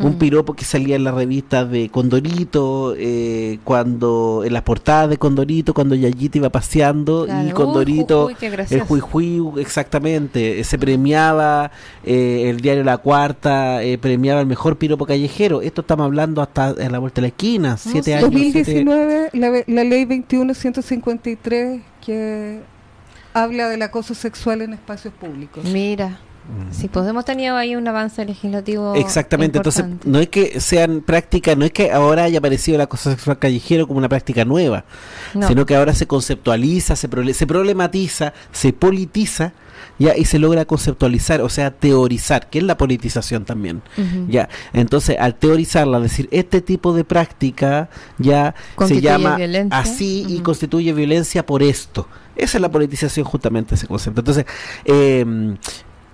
Un mm. piropo que salía en la revista de Condorito, eh, cuando en las portadas de Condorito, cuando Yayita iba paseando y Condorito, el juijuy, exactamente, se premiaba, eh, el diario La Cuarta eh, premiaba el mejor piropo callejero. Esto estamos hablando hasta a la vuelta de la esquina, siete años. 2019, la, la ley 21153 que habla del acoso sexual en espacios públicos. Mira. Si podemos tener ahí un avance legislativo. Exactamente, entonces no es que sean prácticas, no es que ahora haya aparecido la cosa sexual callejero como una práctica nueva, sino que ahora se conceptualiza, se, se problematiza, se politiza ya y se logra conceptualizar, o sea, teorizar, que es la politización también. Ya, entonces al teorizarla, decir este tipo de práctica ya se llama así y constituye violencia por esto. Esa es la politización justamente ese concepto. Entonces, eh,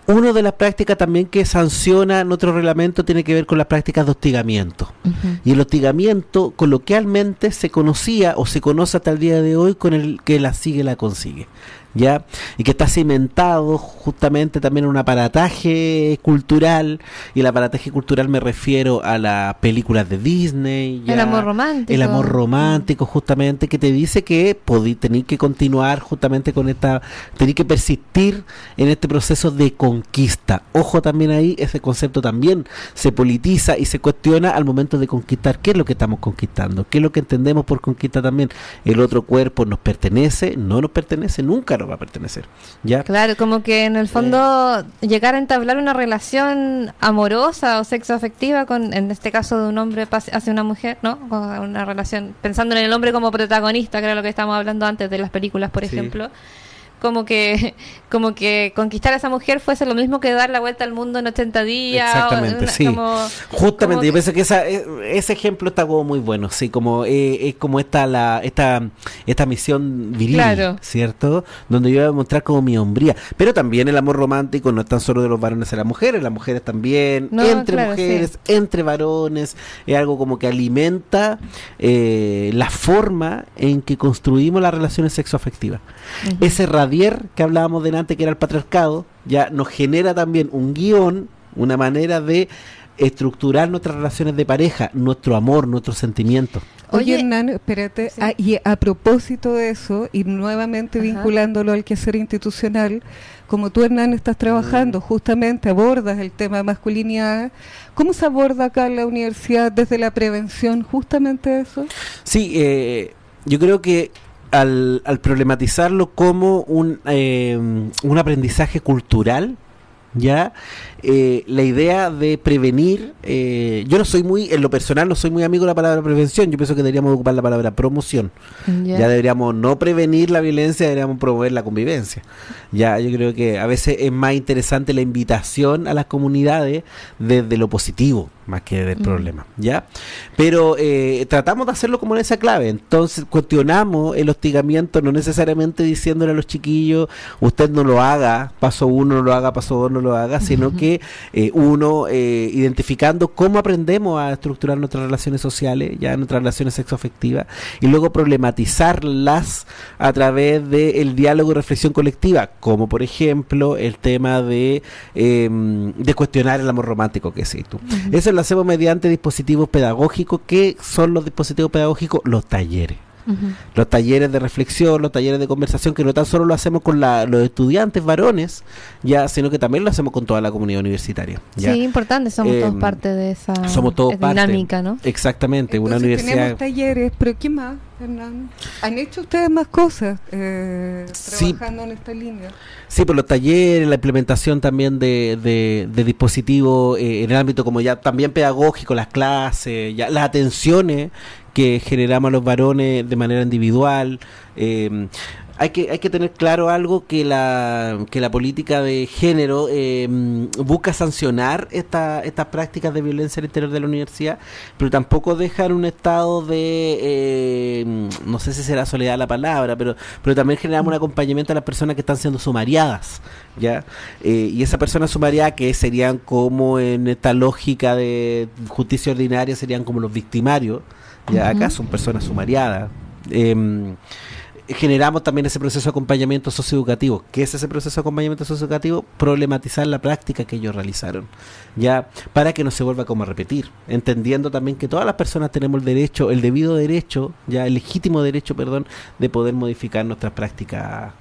una de las prácticas también que sanciona nuestro reglamento tiene que ver con las prácticas de hostigamiento. Y el hostigamiento coloquialmente se conocía o se conoce hasta el día de hoy con el que la sigue la consigue. ¿Ya? Y que está cimentado justamente también en un aparataje cultural, y el aparataje cultural me refiero a las películas de Disney, el amor romántico. El amor romántico, justamente, que te dice que tenéis que continuar justamente con esta, tenéis que persistir en este proceso de conquista. Ojo también ahí, ese concepto también se politiza y se cuestiona al momento de conquistar qué es lo que estamos conquistando, qué es lo que entendemos por conquista también. El otro cuerpo nos pertenece, no nos pertenece, nunca nos va a pertenecer. ¿ya? Claro, como que en el fondo llegar a entablar una relación amorosa o sexoafectiva con, en este caso, de un hombre hacia una mujer, ¿no? Una relación, pensando en el hombre como protagonista, que era lo que estábamos hablando antes de las películas, por ejemplo como que como que conquistar a esa mujer fuese lo mismo que dar la vuelta al mundo en 80 días. Exactamente, sí. Justamente, yo pienso que esa, e, ese ejemplo está como muy bueno, sí, como eh, es como esta la esta esta misión viril, ¿cierto? Donde yo voy a mostrar como mi hombría, pero también el amor romántico no es tan solo de los varones a las mujeres, las mujeres también, entre mujeres, entre varones, es algo como que alimenta eh, la forma en que construimos las relaciones sexoafectivas. Ese radier que hablábamos delante, que era el patriarcado, ya nos genera también un guion, una manera de estructurar nuestras relaciones de pareja, nuestro amor, nuestros sentimientos. Oye, Hernán, espérate, ah, y a propósito de eso, y nuevamente vinculándolo al quehacer institucional, como tú, Hernán, estás trabajando, mm. justamente abordas el tema de masculinidad, ¿cómo se aborda acá en la universidad desde la prevención justamente eso? Sí, eh, yo creo que al, al problematizarlo como un, eh, un aprendizaje cultural, ¿ya? Eh, la idea de prevenir, eh, yo no soy muy, en lo personal no soy muy amigo de la palabra prevención, yo pienso que deberíamos ocupar la palabra promoción. Ya deberíamos no prevenir la violencia, deberíamos promover la convivencia. Ya, yo creo que a veces es más interesante la invitación a las comunidades desde lo positivo, más que del mm. problema, ¿ya? Pero eh, tratamos de hacerlo como en esa clave, entonces cuestionamos el hostigamiento, no necesariamente diciéndole a los chiquillos, usted no lo haga, paso uno no lo haga, paso dos no lo haga, sino que eh, uno, eh, identificando cómo aprendemos a estructurar nuestras relaciones sociales, ya nuestras relaciones sexoafectivas, y luego problematizarlas a través del diálogo y reflexión colectiva, como por ejemplo el tema de, em, de cuestionar el amor romántico que sí tú. Eso lo hacemos mediante dispositivos pedagógicos. ¿Qué son los dispositivos pedagógicos? Los talleres. Los talleres de reflexión, los talleres de conversación, que no tan solo lo hacemos con los estudiantes varones, ya, sino que también lo hacemos con toda la comunidad universitaria. Sí, importante, somos todos em, parte de esa dinámica, ¿no? Exactamente, una universidad. Tenemos talleres, pero ¿qué más, Hernán? ¿Han hecho ustedes más cosas eh, trabajando en esta línea? Sí, por los talleres, la implementación también de, de, dispositivos eh, en el ámbito como ya también pedagógico, las clases, ya las atenciones que generamos los varones de manera individual. Eh, hay que, hay que tener claro algo que la, que la política de género eh, busca sancionar esta, estas prácticas de violencia al interior de la universidad, pero tampoco dejar un estado de, eh, no sé si será soledad la palabra, pero, pero también generamos un acompañamiento a las personas que están siendo sumariadas, ¿ya? y esa persona sumariada que serían como en esta lógica de justicia ordinaria, serían como los victimarios, ya acá son personas sumariadas. Em, generamos también ese proceso de acompañamiento socioeducativo. ¿Qué es ese proceso de acompañamiento socioeducativo? Problematizar la práctica que ellos realizaron, ya para que no se vuelva como a repetir, entendiendo también que todas las personas tenemos el derecho, el debido derecho, ya el legítimo derecho, perdón, de poder modificar nuestras prácticas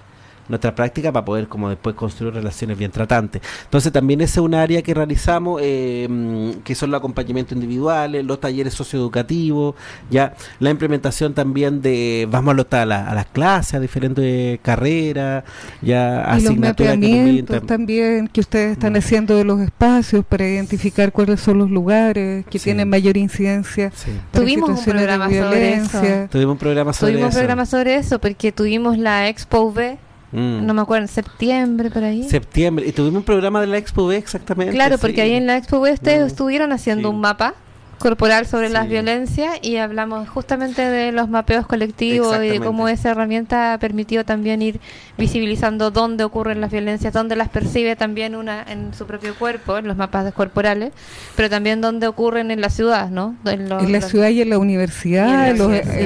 nuestra práctica para poder como después construir relaciones bien tratantes. Entonces también ese es un área que realizamos, eh, que son los acompañamientos individuales, los talleres socioeducativos, ya la implementación también de, vamos a, a, a las clases, a diferentes carreras, ya asignaturas que también que ustedes están mm. haciendo de los espacios para identificar cuáles son los lugares que tienen mayor incidencia. Tuvimos un programa sobre eso. Tuvimos un programa sobre tuvimos un programa sobre eso porque tuvimos la Expo V Mm. No me acuerdo, en septiembre, por ahí. Septiembre. Y tuvimos un programa de la Expo B, exactamente. Claro, porque ahí en la Expo B ustedes mm. estuvieron haciendo un mapa corporal sobre las violencias y hablamos justamente de los mapeos colectivos y de cómo esa herramienta ha permitido también ir visibilizando dónde ocurren las violencias, dónde las percibe también una en su propio cuerpo, en los mapas corporales, pero también dónde ocurren en la ciudad, ¿no? En, la ciudad y en la universidad, en,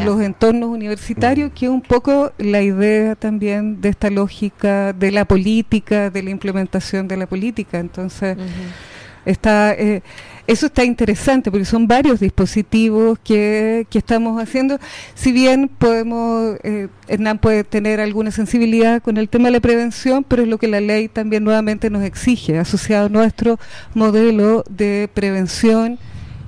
los, entornos universitarios, que es un poco la idea también de esta lógica de la política, de la implementación de la política. Entonces, está... Eh, eso está interesante porque son varios dispositivos que, que estamos haciendo. Si bien podemos, eh, Hernán puede tener alguna sensibilidad con el tema de la prevención, pero es lo que la ley también nuevamente nos exige, asociado a nuestro modelo de prevención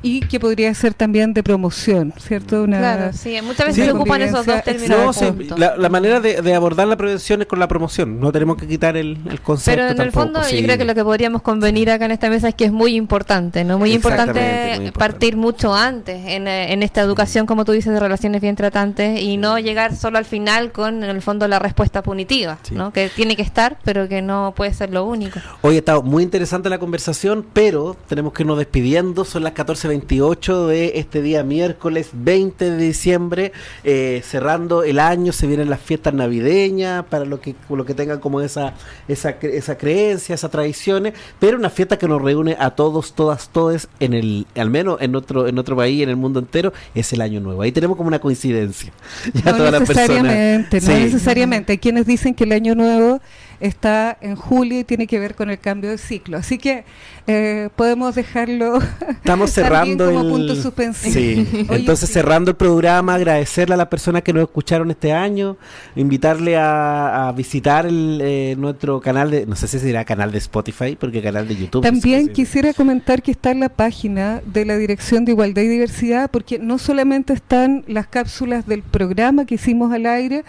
y que podría ser también de promoción, ¿cierto? Una, claro, sí, muchas veces se ocupan esos dos términos. la, manera de, abordar la prevención es con la promoción, no tenemos que quitar el, concepto. Pero en el fondo yo creo que lo que podríamos convenir acá en esta mesa es que es muy importante, ¿no? Muy importante, partir mucho antes en, en, esta educación, como tú dices, de relaciones bien tratantes y no llegar solo al final con, en el fondo, la respuesta punitiva, ¿no? Que tiene que estar, pero que no puede ser lo único. Hoy ha estado muy interesante la conversación, pero tenemos que irnos despidiendo, son las 14.28 de este día miércoles 20 de diciembre, eh, cerrando el año, se vienen las fiestas navideñas, para lo que, lo que tengan como esa, esa, esa creencia, esas tradiciones, pero una fiesta que nos reúne a todos, todas, todos, en el, al menos en otro, en otro país, en el mundo entero, es el año nuevo. Ahí tenemos como una coincidencia. Ya no necesariamente, no necesariamente. Hay quienes dicen que el año nuevo está en julio y tiene que ver con el cambio de ciclo. Así que eh, podemos dejarlo estamos cerrando como punto suspensivo. Sí. Entonces cerrando el programa, agradecerle a las personas que nos escucharon este año, invitarle a, visitar el, eh, nuestro canal de, no sé si será canal de Spotify, porque canal de YouTube. También quisiera comentar que está en la página de la Dirección de Igualdad y Diversidad, porque no solamente están las cápsulas del programa que hicimos al aire,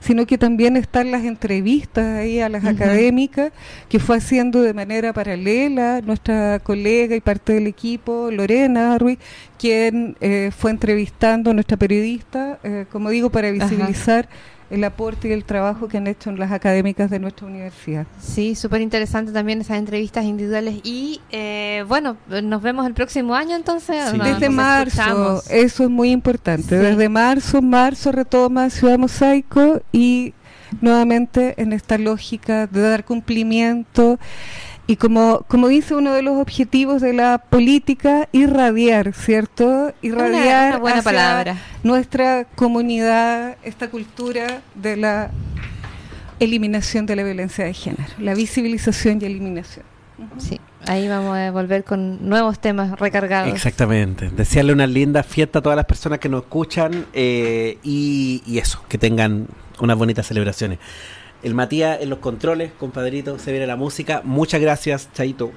sino que también están las entrevistas ahí a las académicas que fue haciendo de manera paralela nuestra colega y parte del equipo, Lorena Ruiz, quien eh, fue entrevistando a nuestra periodista, eh, como digo, para visibilizar el aporte y el trabajo que han hecho en las académicas de nuestra universidad. Sí, súper interesante también esas entrevistas individuales y eh, bueno, nos vemos el próximo año entonces. Desde marzo, eso es muy importante. Desde marzo, marzo retoma Ciudad Mosaico y nuevamente en esta lógica de dar cumplimiento y como, como dice uno de los objetivos de la política, irradiar, ¿cierto? Irradiar buena palabra. nuestra comunidad, esta cultura de la eliminación de la violencia de género, la visibilización y eliminación. Sí, ahí vamos a volver con nuevos temas recargados. Exactamente. Desearle una linda fiesta a todas las personas que nos escuchan eh, y, y eso, que tengan unas bonitas celebraciones. El Matías en los controles, compadrito, se viene la música. Muchas gracias, Chaito.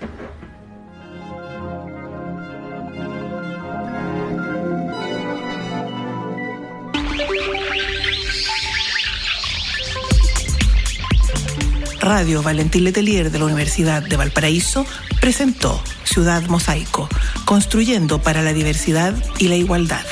Radio Valentín Letelier de la Universidad de Valparaíso presentó Ciudad Mosaico, construyendo para la diversidad y la igualdad.